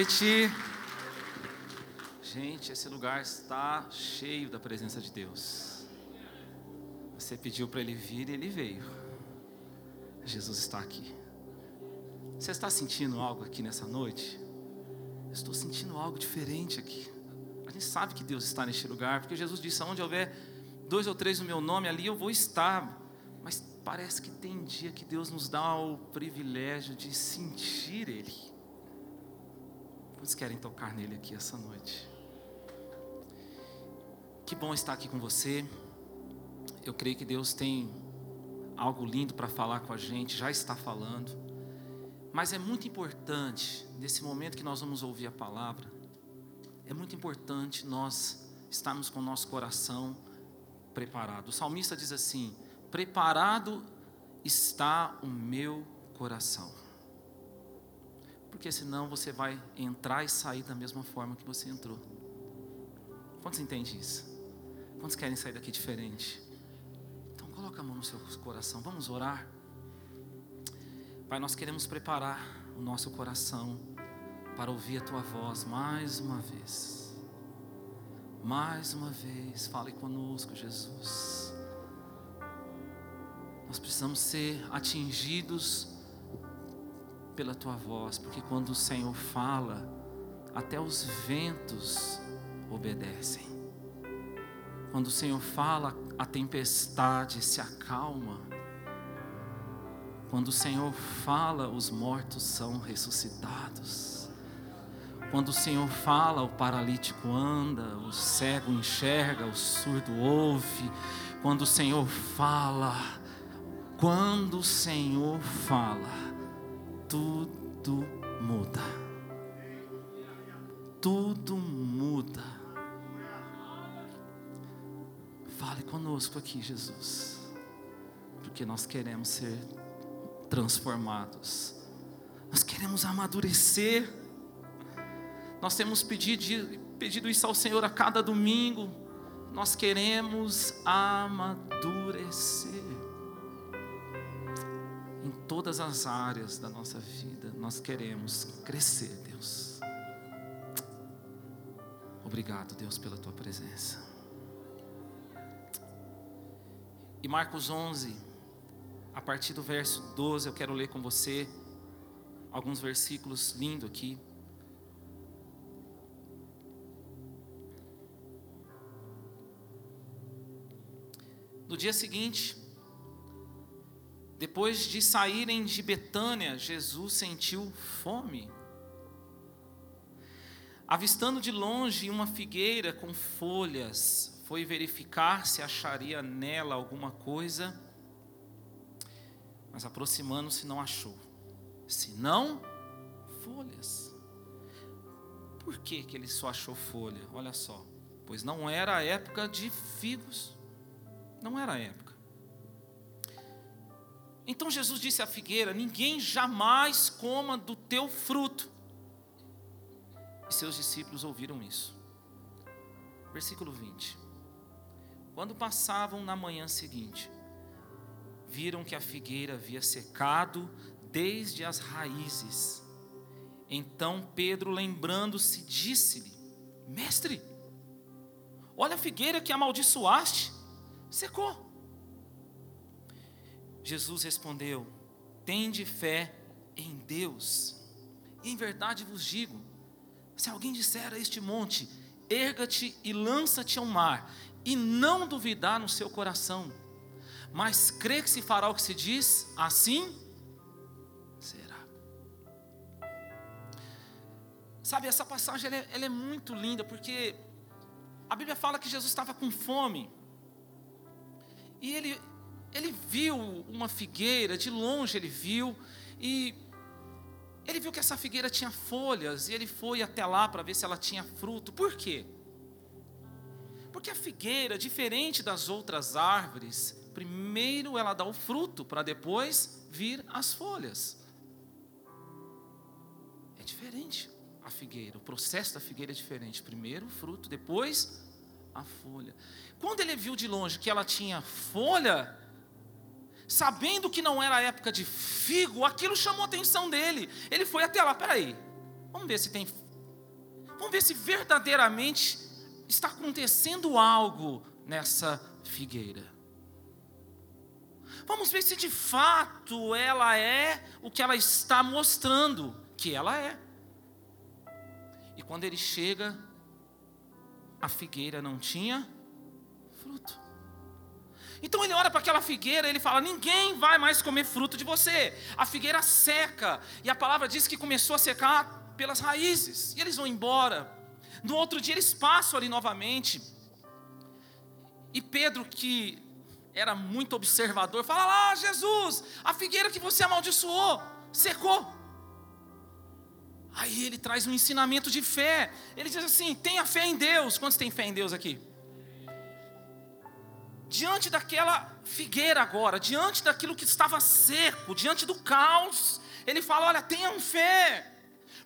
noite. Gente, esse lugar está cheio da presença de Deus. Você pediu para ele vir e ele veio. Jesus está aqui. Você está sentindo algo aqui nessa noite? Eu estou sentindo algo diferente aqui. A gente sabe que Deus está neste lugar, porque Jesus disse: onde houver dois ou três no meu nome, ali eu vou estar. Mas parece que tem dia que Deus nos dá o privilégio de sentir Ele. Quantos querem tocar nele aqui essa noite? Que bom estar aqui com você. Eu creio que Deus tem algo lindo para falar com a gente, já está falando. Mas é muito importante, nesse momento que nós vamos ouvir a palavra, é muito importante nós estarmos com o nosso coração preparado. O salmista diz assim: Preparado está o meu coração. Porque senão você vai entrar e sair da mesma forma que você entrou. Quantos entendem isso? Quantos querem sair daqui diferente? Então coloca a mão no seu coração, vamos orar. Pai, nós queremos preparar o nosso coração para ouvir a tua voz mais uma vez. Mais uma vez, fale conosco, Jesus. Nós precisamos ser atingidos pela tua voz, porque quando o Senhor fala, até os ventos obedecem. Quando o Senhor fala, a tempestade se acalma. Quando o Senhor fala, os mortos são ressuscitados. Quando o Senhor fala, o paralítico anda, o cego enxerga, o surdo ouve. Quando o Senhor fala, quando o Senhor fala, tudo muda. Tudo muda. Fale conosco aqui, Jesus, porque nós queremos ser transformados, nós queremos amadurecer. Nós temos pedido, pedido isso ao Senhor a cada domingo, nós queremos amadurecer todas as áreas da nossa vida. Nós queremos crescer, Deus. Obrigado, Deus, pela tua presença. E Marcos 11, a partir do verso 12, eu quero ler com você alguns versículos lindos aqui. No dia seguinte, depois de saírem de Betânia, Jesus sentiu fome. Avistando de longe uma figueira com folhas, foi verificar se acharia nela alguma coisa, mas aproximando-se não achou, senão folhas. Por que, que ele só achou folha? Olha só, pois não era a época de figos, não era a época. Então Jesus disse à figueira: Ninguém jamais coma do teu fruto. E seus discípulos ouviram isso. Versículo 20. Quando passavam na manhã seguinte, viram que a figueira havia secado desde as raízes. Então Pedro, lembrando-se, disse-lhe: Mestre, olha a figueira que amaldiçoaste, secou. Jesus respondeu: Tende fé em Deus. E em verdade vos digo: se alguém disser a este monte, erga-te e lança-te ao mar, e não duvidar no seu coração, mas crê que se fará o que se diz, assim será. Sabe, essa passagem ela é, ela é muito linda, porque a Bíblia fala que Jesus estava com fome, e ele ele viu uma figueira, de longe ele viu, e ele viu que essa figueira tinha folhas, e ele foi até lá para ver se ela tinha fruto. Por quê? Porque a figueira, diferente das outras árvores, primeiro ela dá o fruto, para depois vir as folhas. É diferente a figueira, o processo da figueira é diferente. Primeiro o fruto, depois a folha. Quando ele viu de longe que ela tinha folha, sabendo que não era época de figo, aquilo chamou a atenção dele. Ele foi até lá, peraí, vamos ver se tem Vamos ver se verdadeiramente está acontecendo algo nessa figueira. Vamos ver se de fato ela é o que ela está mostrando que ela é. E quando ele chega, a figueira não tinha fruto. Então ele olha para aquela figueira e ele fala: Ninguém vai mais comer fruto de você. A figueira seca. E a palavra diz que começou a secar pelas raízes. E eles vão embora. No outro dia eles passam ali novamente. E Pedro, que era muito observador, fala lá, Jesus, a figueira que você amaldiçoou, secou. Aí ele traz um ensinamento de fé. Ele diz assim: tenha fé em Deus. Quantos têm fé em Deus aqui? Diante daquela figueira agora, diante daquilo que estava seco, diante do caos, ele fala: olha, tenham fé.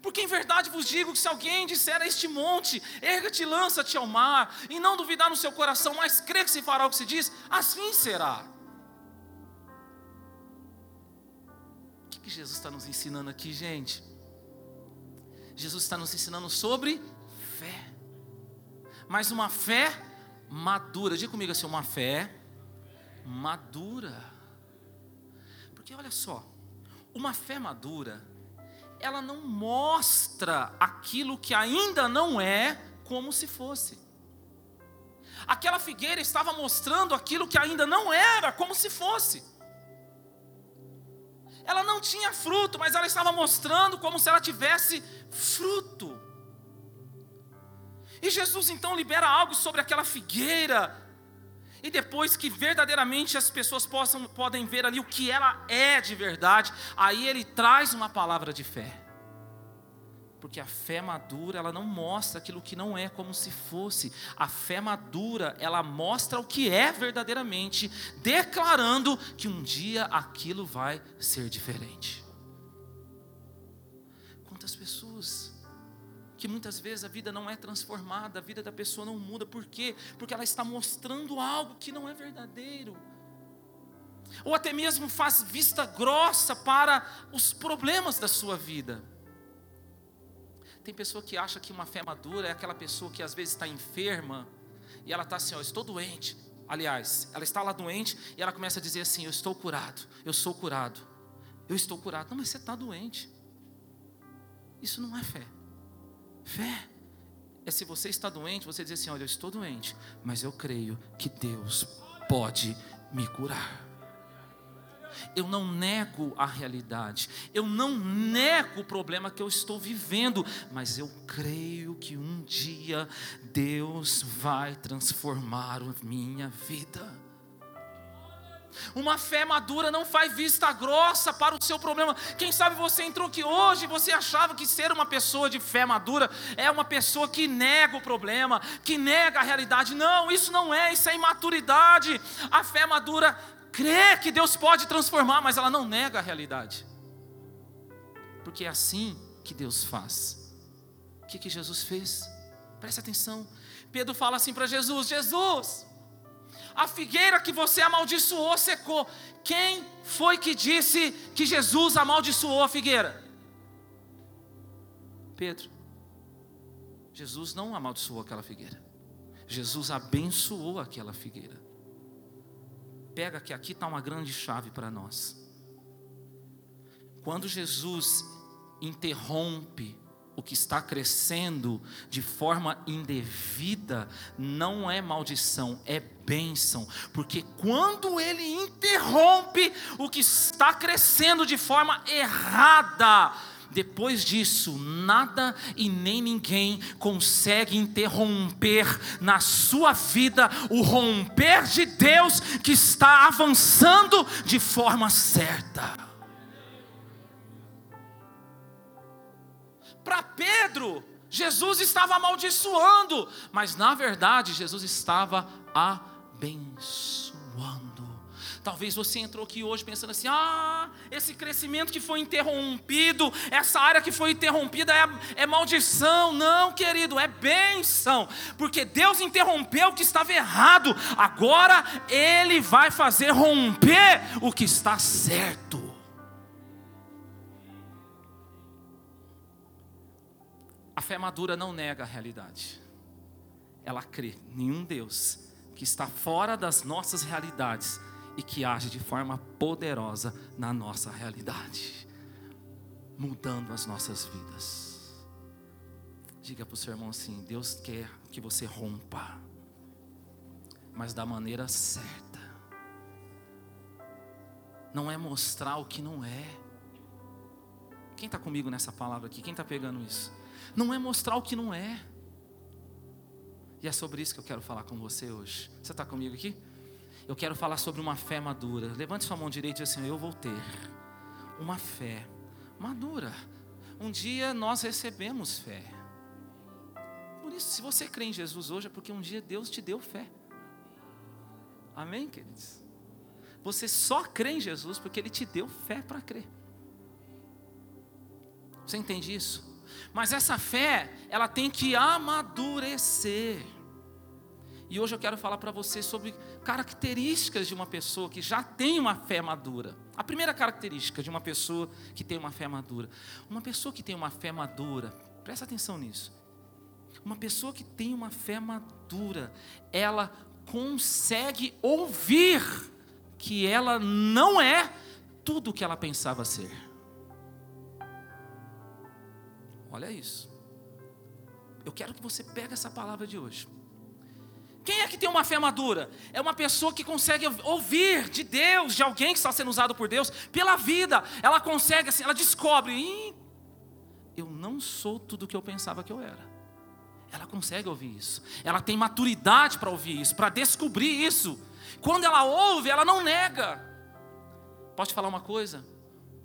Porque em verdade vos digo que se alguém disser a este monte, erga-te lança-te ao mar, e não duvidar no seu coração, mas crê que se fará o que se diz, assim será. O que, que Jesus está nos ensinando aqui, gente? Jesus está nos ensinando sobre fé, mas uma fé madura. Diga comigo assim: uma fé madura. Porque olha só, uma fé madura ela não mostra aquilo que ainda não é como se fosse. Aquela figueira estava mostrando aquilo que ainda não era como se fosse. Ela não tinha fruto, mas ela estava mostrando como se ela tivesse fruto. E Jesus então libera algo sobre aquela figueira, e depois que verdadeiramente as pessoas possam, podem ver ali o que ela é de verdade, aí ele traz uma palavra de fé. Porque a fé madura, ela não mostra aquilo que não é como se fosse. A fé madura, ela mostra o que é verdadeiramente, declarando que um dia aquilo vai ser diferente. Quantas pessoas que muitas vezes a vida não é transformada, a vida da pessoa não muda. Por quê? Porque ela está mostrando algo que não é verdadeiro. Ou até mesmo faz vista grossa para os problemas da sua vida. Tem pessoa que acha que uma fé madura é aquela pessoa que às vezes está enferma e ela está assim, ó, estou doente. Aliás, ela está lá doente e ela começa a dizer assim: Eu estou curado, eu sou curado, eu estou curado. Não, mas você está doente. Isso não é fé. Fé é se você está doente, você dizer assim: Olha, eu estou doente, mas eu creio que Deus pode me curar. Eu não nego a realidade, eu não nego o problema que eu estou vivendo, mas eu creio que um dia Deus vai transformar a minha vida. Uma fé madura não faz vista grossa para o seu problema. Quem sabe você entrou aqui hoje e você achava que ser uma pessoa de fé madura é uma pessoa que nega o problema, que nega a realidade. Não, isso não é, isso é imaturidade. A fé madura crê que Deus pode transformar, mas ela não nega a realidade. Porque é assim que Deus faz. O que, que Jesus fez? Preste atenção. Pedro fala assim para Jesus: Jesus, a figueira que você amaldiçoou secou. Quem foi que disse que Jesus amaldiçoou a figueira? Pedro. Jesus não amaldiçoou aquela figueira. Jesus abençoou aquela figueira. Pega que aqui está uma grande chave para nós. Quando Jesus interrompe o que está crescendo de forma indevida não é maldição, é bênção, porque quando ele interrompe o que está crescendo de forma errada, depois disso, nada e nem ninguém consegue interromper na sua vida o romper de Deus que está avançando de forma certa. Para Pedro, Jesus estava amaldiçoando, mas na verdade Jesus estava abençoando. Talvez você entrou aqui hoje pensando assim: ah, esse crescimento que foi interrompido, essa área que foi interrompida é, é maldição. Não, querido, é bênção, porque Deus interrompeu o que estava errado, agora Ele vai fazer romper o que está certo. Fé madura não nega a realidade. Ela crê em um Deus que está fora das nossas realidades e que age de forma poderosa na nossa realidade, mudando as nossas vidas. Diga para o seu irmão assim: Deus quer que você rompa, mas da maneira certa. Não é mostrar o que não é. Quem está comigo nessa palavra aqui? Quem está pegando isso? Não é mostrar o que não é. E é sobre isso que eu quero falar com você hoje. Você está comigo aqui? Eu quero falar sobre uma fé madura. Levante sua mão direita e diga assim: Eu vou ter uma fé madura. Um dia nós recebemos fé. Por isso, se você crê em Jesus hoje, é porque um dia Deus te deu fé. Amém, queridos? Você só crê em Jesus porque Ele te deu fé para crer. Você entende isso? Mas essa fé, ela tem que amadurecer. E hoje eu quero falar para você sobre características de uma pessoa que já tem uma fé madura. A primeira característica de uma pessoa que tem uma fé madura. Uma pessoa que tem uma fé madura, presta atenção nisso. Uma pessoa que tem uma fé madura, ela consegue ouvir que ela não é tudo o que ela pensava ser. Olha isso. Eu quero que você pegue essa palavra de hoje. Quem é que tem uma fé madura? É uma pessoa que consegue ouvir de Deus, de alguém que está sendo usado por Deus, pela vida. Ela consegue, assim, ela descobre, eu não sou tudo o que eu pensava que eu era. Ela consegue ouvir isso. Ela tem maturidade para ouvir isso, para descobrir isso. Quando ela ouve, ela não nega. Posso te falar uma coisa?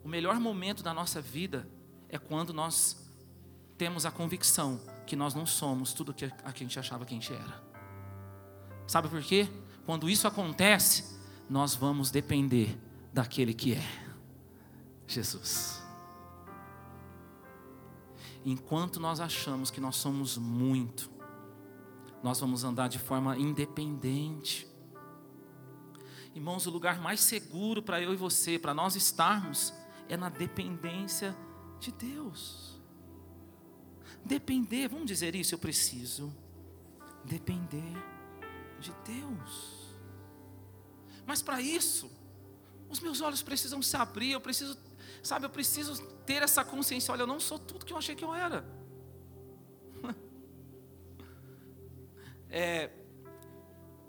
O melhor momento da nossa vida é quando nós temos a convicção que nós não somos tudo que a gente achava que a gente era. Sabe por quê? Quando isso acontece, nós vamos depender daquele que é Jesus. Enquanto nós achamos que nós somos muito, nós vamos andar de forma independente. Irmãos, o lugar mais seguro para eu e você, para nós estarmos, é na dependência de Deus. Depender, vamos dizer isso, eu preciso depender de Deus. Mas para isso, os meus olhos precisam se abrir, eu preciso, sabe, eu preciso ter essa consciência, olha, eu não sou tudo que eu achei que eu era. É,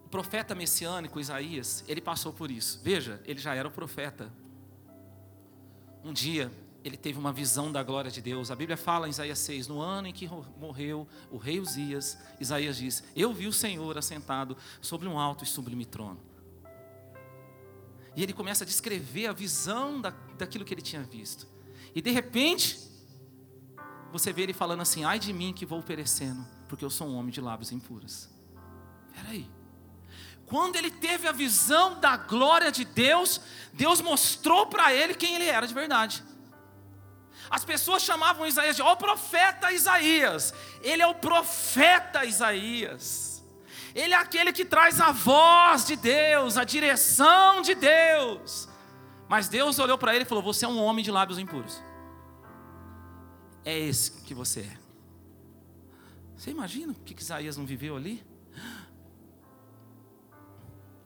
o profeta messiânico Isaías, ele passou por isso. Veja, ele já era o profeta. Um dia, ele teve uma visão da glória de Deus. A Bíblia fala em Isaías 6, no ano em que morreu o rei Uzias, Isaías diz: Eu vi o Senhor assentado sobre um alto e sublime trono. E ele começa a descrever a visão da, daquilo que ele tinha visto. E de repente, você vê ele falando assim: Ai de mim que vou perecendo, porque eu sou um homem de lábios impuros. Peraí. Quando ele teve a visão da glória de Deus, Deus mostrou para ele quem ele era de verdade. As pessoas chamavam Isaías de, ó, oh, profeta Isaías. Ele é o profeta Isaías. Ele é aquele que traz a voz de Deus, a direção de Deus. Mas Deus olhou para ele e falou: Você é um homem de lábios impuros. É esse que você é. Você imagina o que Isaías não viveu ali?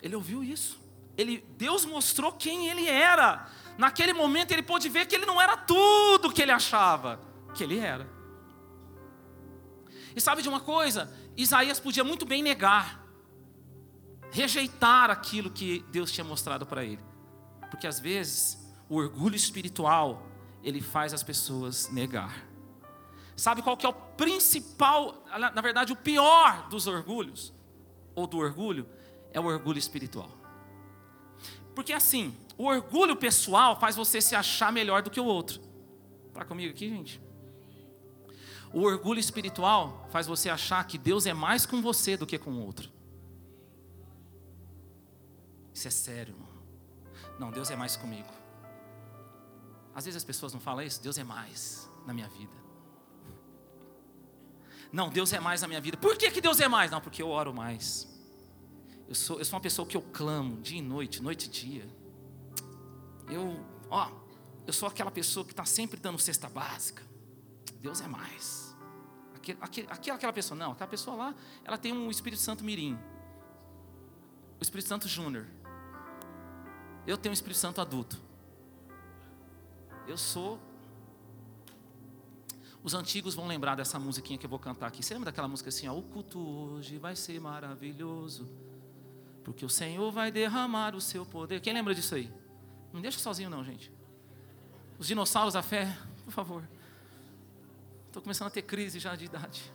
Ele ouviu isso. Ele, Deus mostrou quem ele era. Naquele momento ele pôde ver que ele não era tudo que ele achava que ele era. E sabe de uma coisa? Isaías podia muito bem negar, rejeitar aquilo que Deus tinha mostrado para ele. Porque às vezes o orgulho espiritual, ele faz as pessoas negar. Sabe qual que é o principal, na verdade o pior dos orgulhos? Ou do orgulho? É o orgulho espiritual. Porque assim, o orgulho pessoal faz você se achar melhor do que o outro. Está comigo aqui, gente? O orgulho espiritual faz você achar que Deus é mais com você do que com o outro. Isso é sério, irmão. Não, Deus é mais comigo. Às vezes as pessoas não falam isso, Deus é mais na minha vida. Não, Deus é mais na minha vida. Por que, que Deus é mais? Não, porque eu oro mais. Eu sou, eu sou uma pessoa que eu clamo dia e noite, noite e dia. Eu, ó, eu sou aquela pessoa que está sempre dando cesta básica. Deus é mais. aquele, aquele, aquela pessoa. Não, aquela pessoa lá, ela tem um Espírito Santo mirim. O Espírito Santo júnior. Eu tenho um Espírito Santo adulto. Eu sou. Os antigos vão lembrar dessa musiquinha que eu vou cantar aqui. Você lembra daquela música assim, ó? O culto hoje vai ser maravilhoso. Porque o Senhor vai derramar o seu poder. Quem lembra disso aí? Não deixa sozinho, não, gente. Os dinossauros da fé, por favor. Estou começando a ter crise já de idade.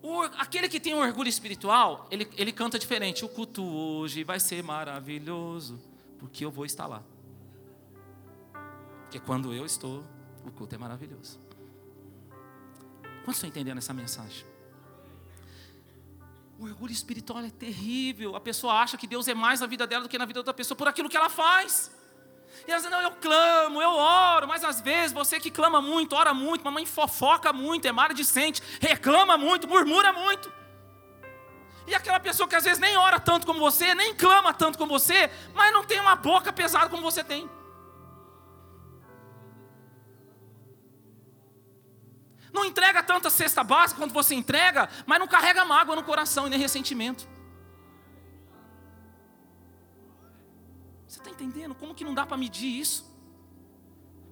O, aquele que tem um orgulho espiritual, ele, ele canta diferente. O culto hoje vai ser maravilhoso, porque eu vou estar lá. Porque quando eu estou, o culto é maravilhoso. Quantos estão entendendo essa mensagem? O orgulho espiritual é terrível. A pessoa acha que Deus é mais na vida dela do que na vida da outra pessoa por aquilo que ela faz. E ela diz, não, eu clamo, eu oro, mas às vezes você que clama muito, ora muito, mamãe fofoca muito, é maledicente, reclama muito, murmura muito. E aquela pessoa que às vezes nem ora tanto como você, nem clama tanto como você, mas não tem uma boca pesada como você tem. Não entrega tanta cesta básica quanto você entrega, mas não carrega mágoa no coração e nem ressentimento. Você está entendendo? Como que não dá para medir isso?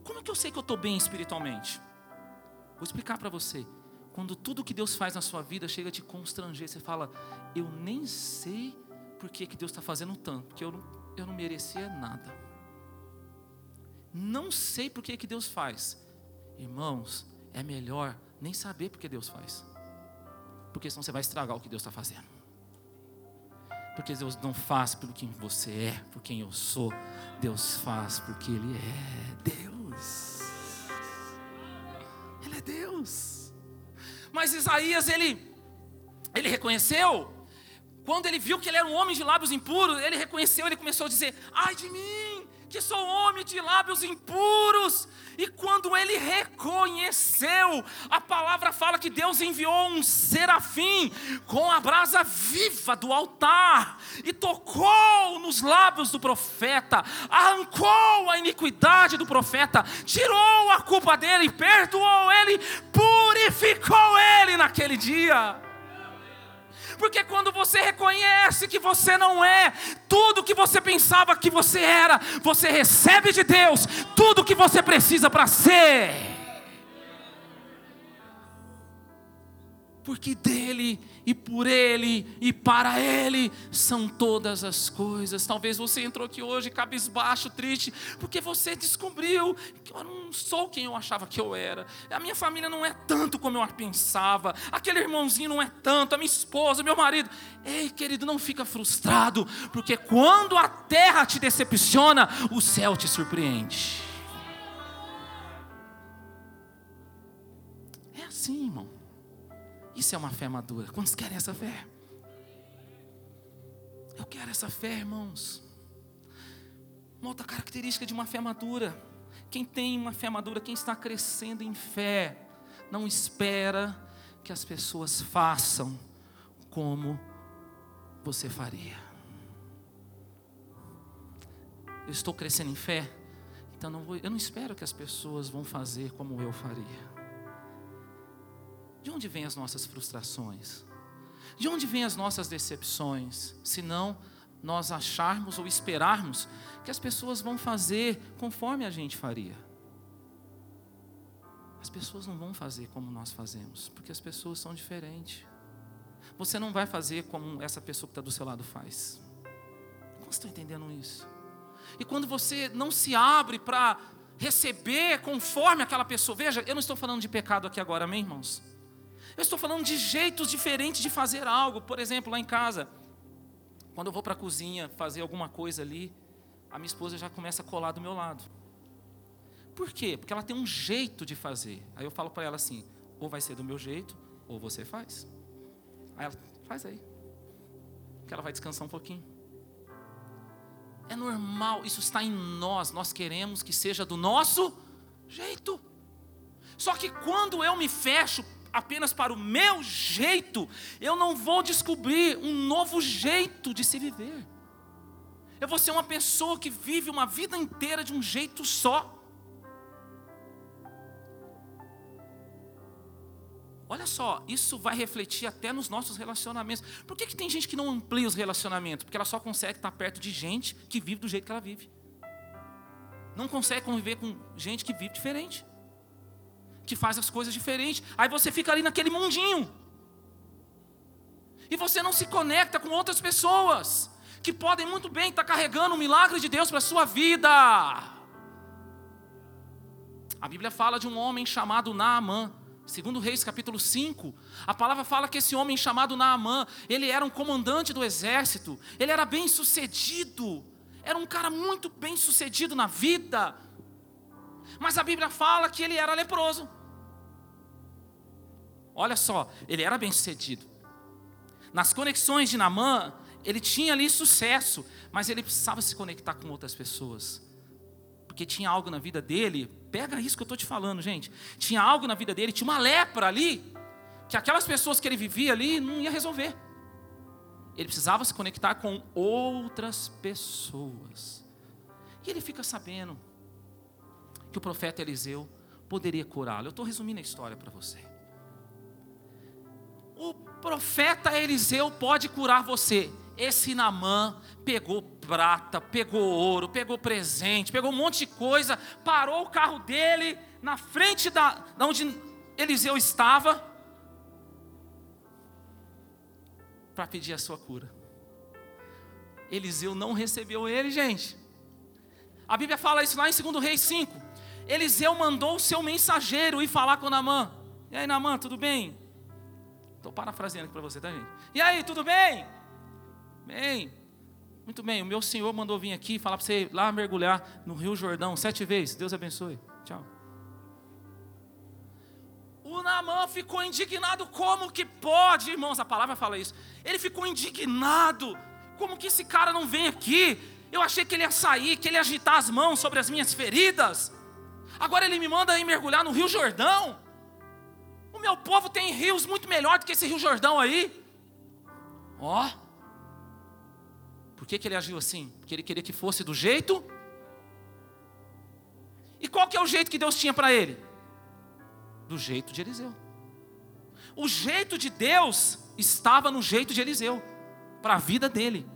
Como que eu sei que eu estou bem espiritualmente? Vou explicar para você. Quando tudo que Deus faz na sua vida chega a te constranger, você fala: Eu nem sei por que, que Deus está fazendo tanto, porque eu não, eu não merecia nada. Não sei por que, que Deus faz. Irmãos, é melhor nem saber porque Deus faz. Porque senão você vai estragar o que Deus está fazendo. Porque Deus não faz por quem você é, por quem eu sou. Deus faz porque Ele é Deus. Ele é Deus. Mas Isaías, ele, ele reconheceu. Quando ele viu que ele era um homem de lábios impuros, ele reconheceu, ele começou a dizer: Ai de mim, que sou homem de lábios impuros. E quando ele reconheceu, a palavra fala que Deus enviou um serafim com a brasa viva do altar e tocou nos lábios do profeta, arrancou a iniquidade do profeta, tirou a culpa dele, perdoou ele, purificou ele naquele dia. Porque quando você reconhece que você não é tudo que você pensava que você era, você recebe de Deus tudo que você precisa para ser. porque dele e por ele e para ele são todas as coisas. Talvez você entrou aqui hoje cabisbaixo, triste, porque você descobriu que eu não sou quem eu achava que eu era. A minha família não é tanto como eu pensava. Aquele irmãozinho não é tanto, a minha esposa, meu marido. Ei, querido, não fica frustrado, porque quando a terra te decepciona, o céu te surpreende. É assim, irmão. Isso é uma fé madura. Quantos querem essa fé? Eu quero essa fé, irmãos. Uma outra característica de uma fé madura. Quem tem uma fé madura, quem está crescendo em fé, não espera que as pessoas façam como você faria. Eu estou crescendo em fé, então não vou, eu não espero que as pessoas vão fazer como eu faria. De onde vêm as nossas frustrações? De onde vêm as nossas decepções? Se não nós acharmos ou esperarmos que as pessoas vão fazer conforme a gente faria. As pessoas não vão fazer como nós fazemos, porque as pessoas são diferentes. Você não vai fazer como essa pessoa que está do seu lado faz. Como estão entendendo isso? E quando você não se abre para receber conforme aquela pessoa, veja, eu não estou falando de pecado aqui agora, amém, irmãos? Eu estou falando de jeitos diferentes de fazer algo. Por exemplo, lá em casa, quando eu vou para a cozinha fazer alguma coisa ali, a minha esposa já começa a colar do meu lado. Por quê? Porque ela tem um jeito de fazer. Aí eu falo para ela assim: ou vai ser do meu jeito, ou você faz. Aí ela, faz aí. Que ela vai descansar um pouquinho. É normal, isso está em nós. Nós queremos que seja do nosso jeito. Só que quando eu me fecho apenas para o meu jeito, eu não vou descobrir um novo jeito de se viver. Eu vou ser uma pessoa que vive uma vida inteira de um jeito só. Olha só, isso vai refletir até nos nossos relacionamentos. Por que, que tem gente que não amplia os relacionamentos? Porque ela só consegue estar perto de gente que vive do jeito que ela vive. Não consegue conviver com gente que vive diferente. Que faz as coisas diferentes. Aí você fica ali naquele mundinho. E você não se conecta com outras pessoas. Que podem muito bem estar carregando o milagre de Deus para a sua vida. A Bíblia fala de um homem chamado Naamã Segundo Reis capítulo 5, a palavra fala que esse homem chamado Naamã, ele era um comandante do exército, ele era bem sucedido, era um cara muito bem sucedido na vida, mas a Bíblia fala que ele era leproso. Olha só, ele era bem sucedido. Nas conexões de Naamã, ele tinha ali sucesso, mas ele precisava se conectar com outras pessoas porque tinha algo na vida dele. Pega isso que eu estou te falando, gente. Tinha algo na vida dele, tinha uma lepra ali, que aquelas pessoas que ele vivia ali não ia resolver. Ele precisava se conectar com outras pessoas. E ele fica sabendo que o profeta Eliseu poderia curá-lo. Eu estou resumindo a história para você. O profeta Eliseu pode curar você. Esse Namã pegou prata, pegou ouro, pegou presente, pegou um monte de coisa, parou o carro dele na frente da, da onde Eliseu estava para pedir a sua cura. Eliseu não recebeu ele, gente. A Bíblia fala isso lá em 2 Reis 5. Eliseu mandou o seu mensageiro ir falar com Namã. E aí, Namã, tudo bem? Estou parafraseando aqui para você, tá, gente? E aí, tudo bem? Bem, muito bem, o meu senhor mandou vir aqui falar para você ir lá mergulhar no Rio Jordão sete vezes. Deus abençoe. Tchau. O Namã ficou indignado. Como que pode, irmãos? A palavra fala isso. Ele ficou indignado. Como que esse cara não vem aqui? Eu achei que ele ia sair, que ele ia agitar as mãos sobre as minhas feridas. Agora ele me manda ir mergulhar no Rio Jordão. O meu povo tem rios muito melhor do que esse Rio Jordão aí. Ó. Oh. Por que, que ele agiu assim? Porque ele queria que fosse do jeito. E qual que é o jeito que Deus tinha para ele? Do jeito de Eliseu. O jeito de Deus estava no jeito de Eliseu, para a vida dele.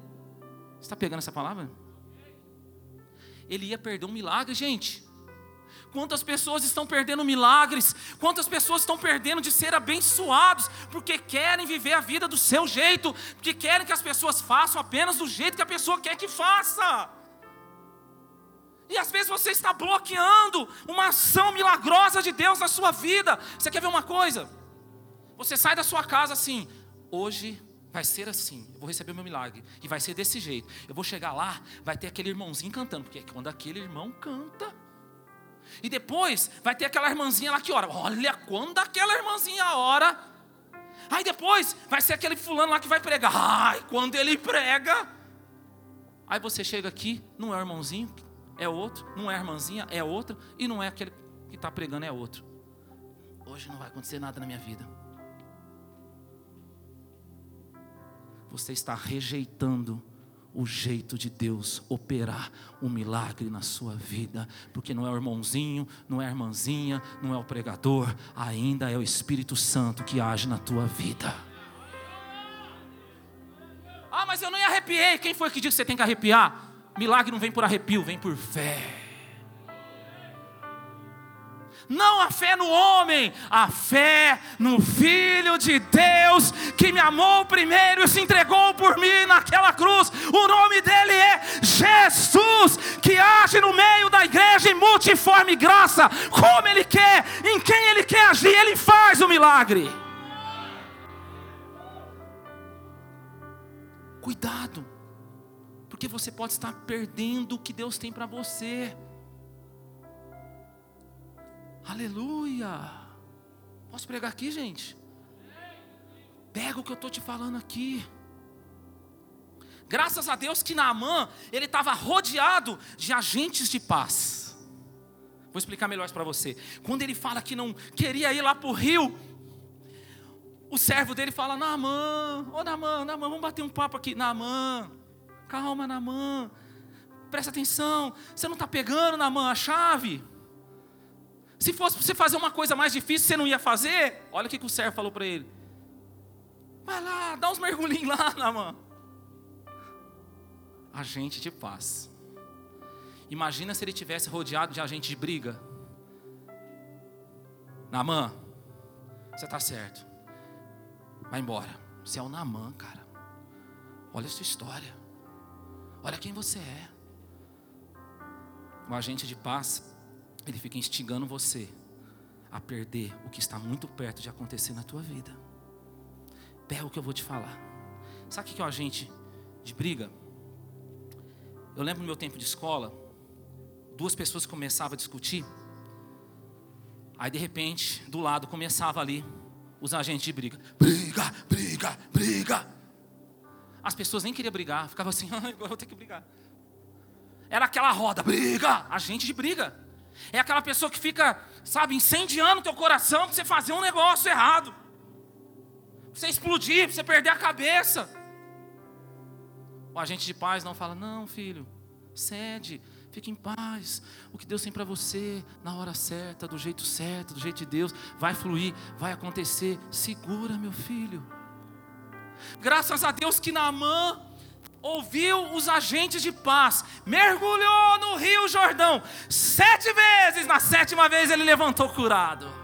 Está pegando essa palavra? Ele ia perder um milagre, gente. Quantas pessoas estão perdendo milagres? Quantas pessoas estão perdendo de ser abençoados porque querem viver a vida do seu jeito, porque querem que as pessoas façam apenas do jeito que a pessoa quer que faça. E às vezes você está bloqueando uma ação milagrosa de Deus na sua vida. Você quer ver uma coisa? Você sai da sua casa assim, hoje vai ser assim, eu vou receber o meu milagre, e vai ser desse jeito. Eu vou chegar lá, vai ter aquele irmãozinho cantando, porque quando aquele irmão canta, e depois vai ter aquela irmãzinha lá que ora. Olha, quando aquela irmãzinha ora. Aí depois vai ser aquele fulano lá que vai pregar. Ai, quando ele prega. Aí você chega aqui, não é o irmãozinho, é outro. Não é a irmãzinha, é outro. E não é aquele que está pregando, é outro. Hoje não vai acontecer nada na minha vida. Você está rejeitando o jeito de Deus operar um milagre na sua vida, porque não é o irmãozinho, não é a irmãzinha, não é o pregador, ainda é o Espírito Santo que age na tua vida. Ah, mas eu não arrepiei. Quem foi que disse que você tem que arrepiar? Milagre não vem por arrepio, vem por fé. Não a fé no homem, a fé no Filho de Deus que me amou primeiro e se entregou por mim naquela cruz. O nome dele é Jesus, que age no meio da igreja em multiforme graça, como ele quer, em quem ele quer agir, ele faz o milagre. Cuidado, porque você pode estar perdendo o que Deus tem para você. Aleluia. Posso pregar aqui, gente? Pega o que eu estou te falando aqui. Graças a Deus que Naamã, ele estava rodeado de agentes de paz. Vou explicar melhor para você. Quando ele fala que não queria ir lá para o rio, o servo dele fala: Naamã, ô Naamã, Naamã, vamos bater um papo aqui. Naamã, calma, Naamã, presta atenção, você não está pegando, Naamã, a chave? Se fosse para você fazer uma coisa mais difícil, você não ia fazer? Olha o que, que o servo falou para ele. Vai lá, dá uns mergulhinhos lá, Namã. Agente de paz. Imagina se ele tivesse rodeado de agente de briga. Namã, você está certo. Vai embora. Você é o Namã, cara. Olha a sua história. Olha quem você é. O agente de paz, ele fica instigando você a perder o que está muito perto de acontecer na tua vida. Pega o que eu vou te falar. Sabe o que é o agente de briga? Eu lembro no meu tempo de escola, duas pessoas começavam a discutir. Aí de repente, do lado começava ali os agentes de briga. Briga, briga, briga. As pessoas nem queriam brigar, ficavam assim, agora vou ter que brigar. Era aquela roda, briga, agente de briga. É aquela pessoa que fica, sabe, incendiando o teu coração para você fazer um negócio errado. Pra você explodir, para você perder a cabeça. O agente de paz não fala, não, filho, cede, fique em paz. O que Deus tem para você, na hora certa, do jeito certo, do jeito de Deus, vai fluir, vai acontecer. Segura, meu filho. Graças a Deus que Naamã ouviu os agentes de paz, mergulhou no rio Jordão sete vezes, na sétima vez ele levantou curado.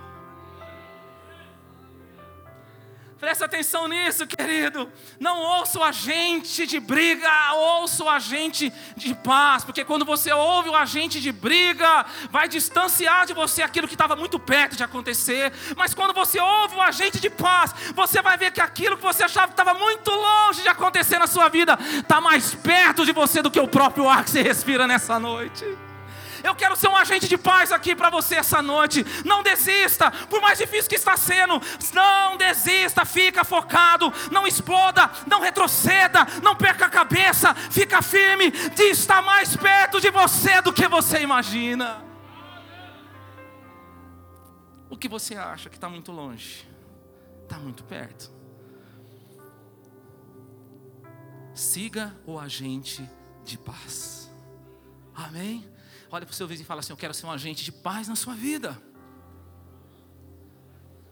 Presta atenção nisso, querido. Não ouça o agente de briga, ouça o agente de paz, porque quando você ouve o agente de briga, vai distanciar de você aquilo que estava muito perto de acontecer. Mas quando você ouve o agente de paz, você vai ver que aquilo que você achava que estava muito longe de acontecer na sua vida, está mais perto de você do que o próprio ar que você respira nessa noite. Eu quero ser um agente de paz aqui para você essa noite. Não desista, por mais difícil que está sendo. Não desista, fica focado, não exploda, não retroceda, não perca a cabeça, fica firme. Está mais perto de você do que você imagina. O que você acha que está muito longe, está muito perto. Siga o agente de paz. Amém? Olha para o seu vizinho e fala assim: Eu quero ser um agente de paz na sua vida.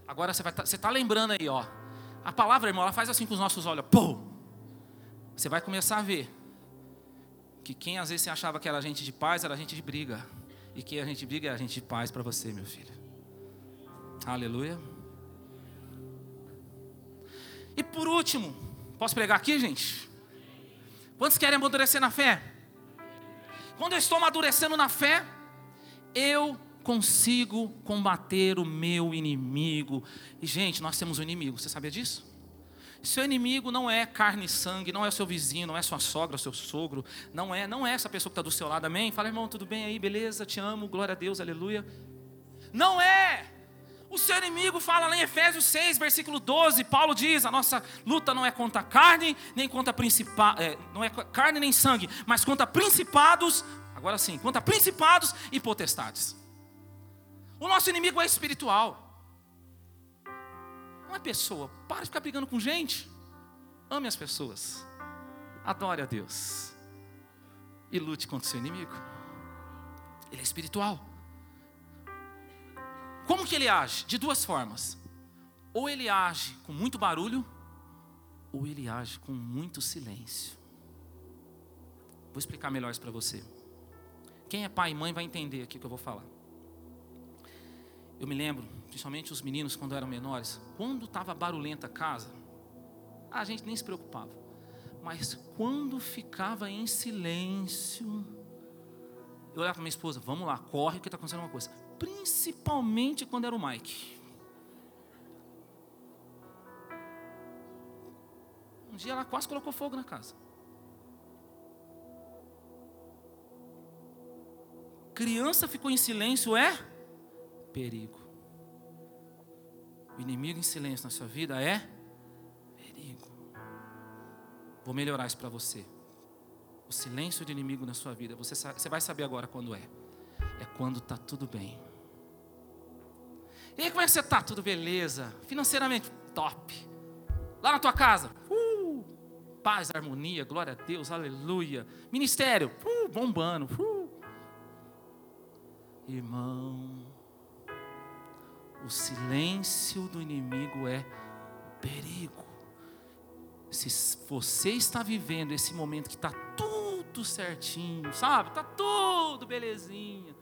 Agora você está tá lembrando aí, ó. A palavra, irmão, ela faz assim com os nossos olhos. Pô! Você vai começar a ver que quem às vezes você achava que era agente de paz era agente de briga. E quem é agente de briga é agente de paz para você, meu filho. Aleluia. E por último, posso pregar aqui, gente? Quantos querem amadurecer na fé? Quando eu estou amadurecendo na fé, eu consigo combater o meu inimigo. E, gente, nós temos um inimigo, você sabia disso? Seu inimigo não é carne e sangue, não é seu vizinho, não é sua sogra, seu sogro, não é, não é essa pessoa que está do seu lado, amém? Fala, irmão, tudo bem aí, beleza, te amo, glória a Deus, aleluia. Não é, o seu inimigo fala lá em Efésios 6, versículo 12, Paulo diz: a nossa luta não é contra carne, nem contra principados, é, não é carne nem sangue, mas contra principados, agora sim, contra principados e potestades. O nosso inimigo é espiritual, não é pessoa. Para de ficar brigando com gente. Ame as pessoas, adore a Deus e lute contra o seu inimigo. Ele é espiritual. Como que ele age? De duas formas. Ou ele age com muito barulho, ou ele age com muito silêncio. Vou explicar melhor isso para você. Quem é pai e mãe vai entender aqui o que eu vou falar. Eu me lembro, principalmente os meninos quando eram menores, quando estava barulhenta a casa, a gente nem se preocupava. Mas quando ficava em silêncio, eu olhava para minha esposa, vamos lá, corre que está acontecendo uma coisa principalmente quando era o Mike. Um dia ela quase colocou fogo na casa. Criança ficou em silêncio é perigo. O inimigo em silêncio na sua vida é perigo. Vou melhorar isso para você. O silêncio do inimigo na sua vida, você, você vai saber agora quando é. É quando está tudo bem. E aí, como é que você está? Tudo beleza? Financeiramente, top. Lá na tua casa, uh, paz, harmonia, glória a Deus, aleluia. Ministério, uh, bombando. Uh. Irmão, O silêncio do inimigo é perigo. Se você está vivendo esse momento que está tudo certinho, sabe? Está tudo belezinha.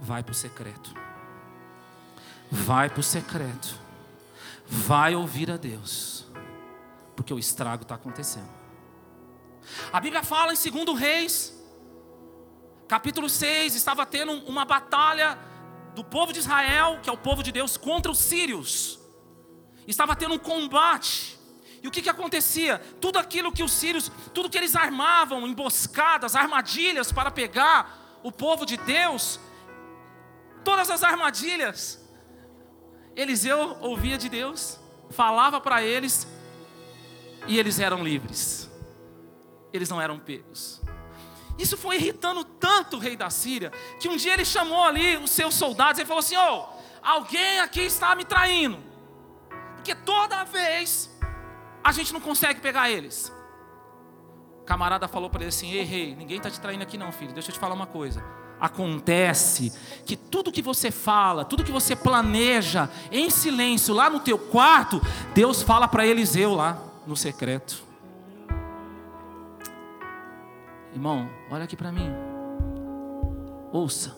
Vai para o secreto. Vai para o secreto. Vai ouvir a Deus. Porque o estrago está acontecendo. A Bíblia fala em 2 Reis, capítulo 6, estava tendo uma batalha do povo de Israel, que é o povo de Deus, contra os sírios. Estava tendo um combate. E o que, que acontecia? Tudo aquilo que os sírios, tudo que eles armavam, emboscadas, armadilhas para pegar o povo de Deus, todas as armadilhas, Eliseu ouvia de Deus, falava para eles, e eles eram livres, eles não eram pegos. Isso foi irritando tanto o rei da Síria, que um dia ele chamou ali os seus soldados e falou assim: oh, alguém aqui está me traindo, porque toda vez a gente não consegue pegar eles. O camarada falou para ele assim: Ei, rei, ninguém está te traindo aqui, não, filho. Deixa eu te falar uma coisa. Acontece que tudo que você fala, tudo que você planeja em silêncio lá no teu quarto, Deus fala para Eliseu lá no secreto. Irmão, olha aqui para mim. Ouça.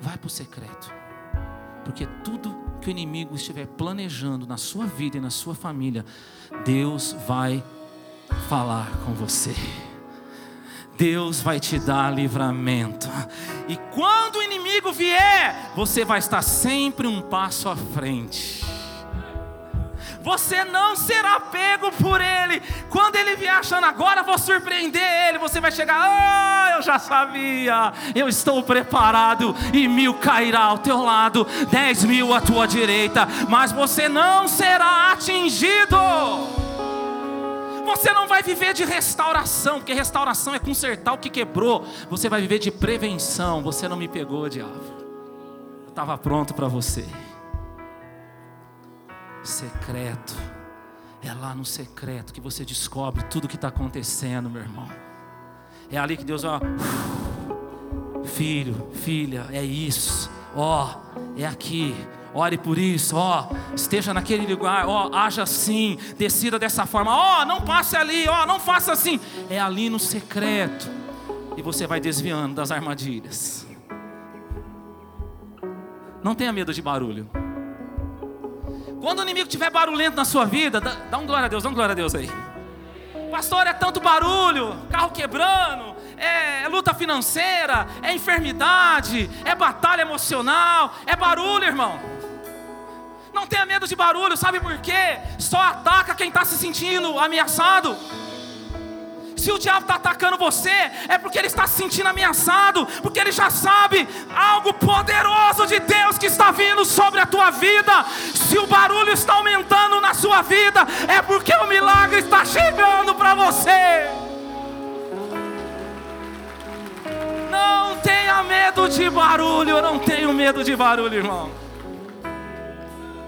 Vai para o secreto. Porque tudo que o inimigo estiver planejando na sua vida e na sua família, Deus vai falar com você. Deus vai te dar livramento. E quando o inimigo vier, você vai estar sempre um passo à frente você não será pego por ele. Quando ele vier achando agora, vou surpreender ele, você vai chegar, ah, eu já sabia, eu estou preparado, e mil cairá ao teu lado, dez mil à tua direita, mas você não será atingido. Você não vai viver de restauração, porque restauração é consertar o que quebrou. Você vai viver de prevenção. Você não me pegou, diabo. Eu estava pronto para você secreto. É lá no secreto que você descobre tudo o que está acontecendo, meu irmão. É ali que Deus, ó, filho, filha, é isso, ó, é aqui. Ore por isso, ó, esteja naquele lugar, ó, haja assim, decida dessa forma, ó, não passe ali, ó, não faça assim. É ali no secreto. E você vai desviando das armadilhas. Não tenha medo de barulho. Quando o inimigo estiver barulhento na sua vida, dá, dá um glória a Deus, dá um glória a Deus aí. Pastor, é tanto barulho, carro quebrando, é, é, luta financeira, é enfermidade, é batalha emocional, é barulho, irmão. Não tenha medo de barulho, sabe por quê? Só ataca quem está se sentindo ameaçado. Se o diabo está atacando você, é porque ele está se sentindo ameaçado, porque ele já sabe algo poderoso de Deus que está vindo sobre a tua vida. Se o barulho está aumentando na sua vida, é porque o milagre está chegando para você. Não tenha medo de barulho, eu não tenho medo de barulho, irmão.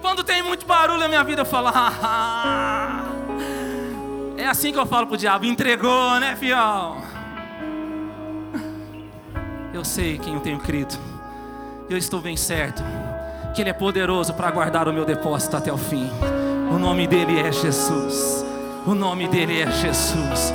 Quando tem muito barulho na minha vida, eu falo, ah, é assim que eu falo pro diabo: entregou, né, fião? Eu sei quem eu tenho crido. Eu estou bem certo que Ele é poderoso para guardar o meu depósito até o fim. O nome dele é Jesus. O nome dele é Jesus.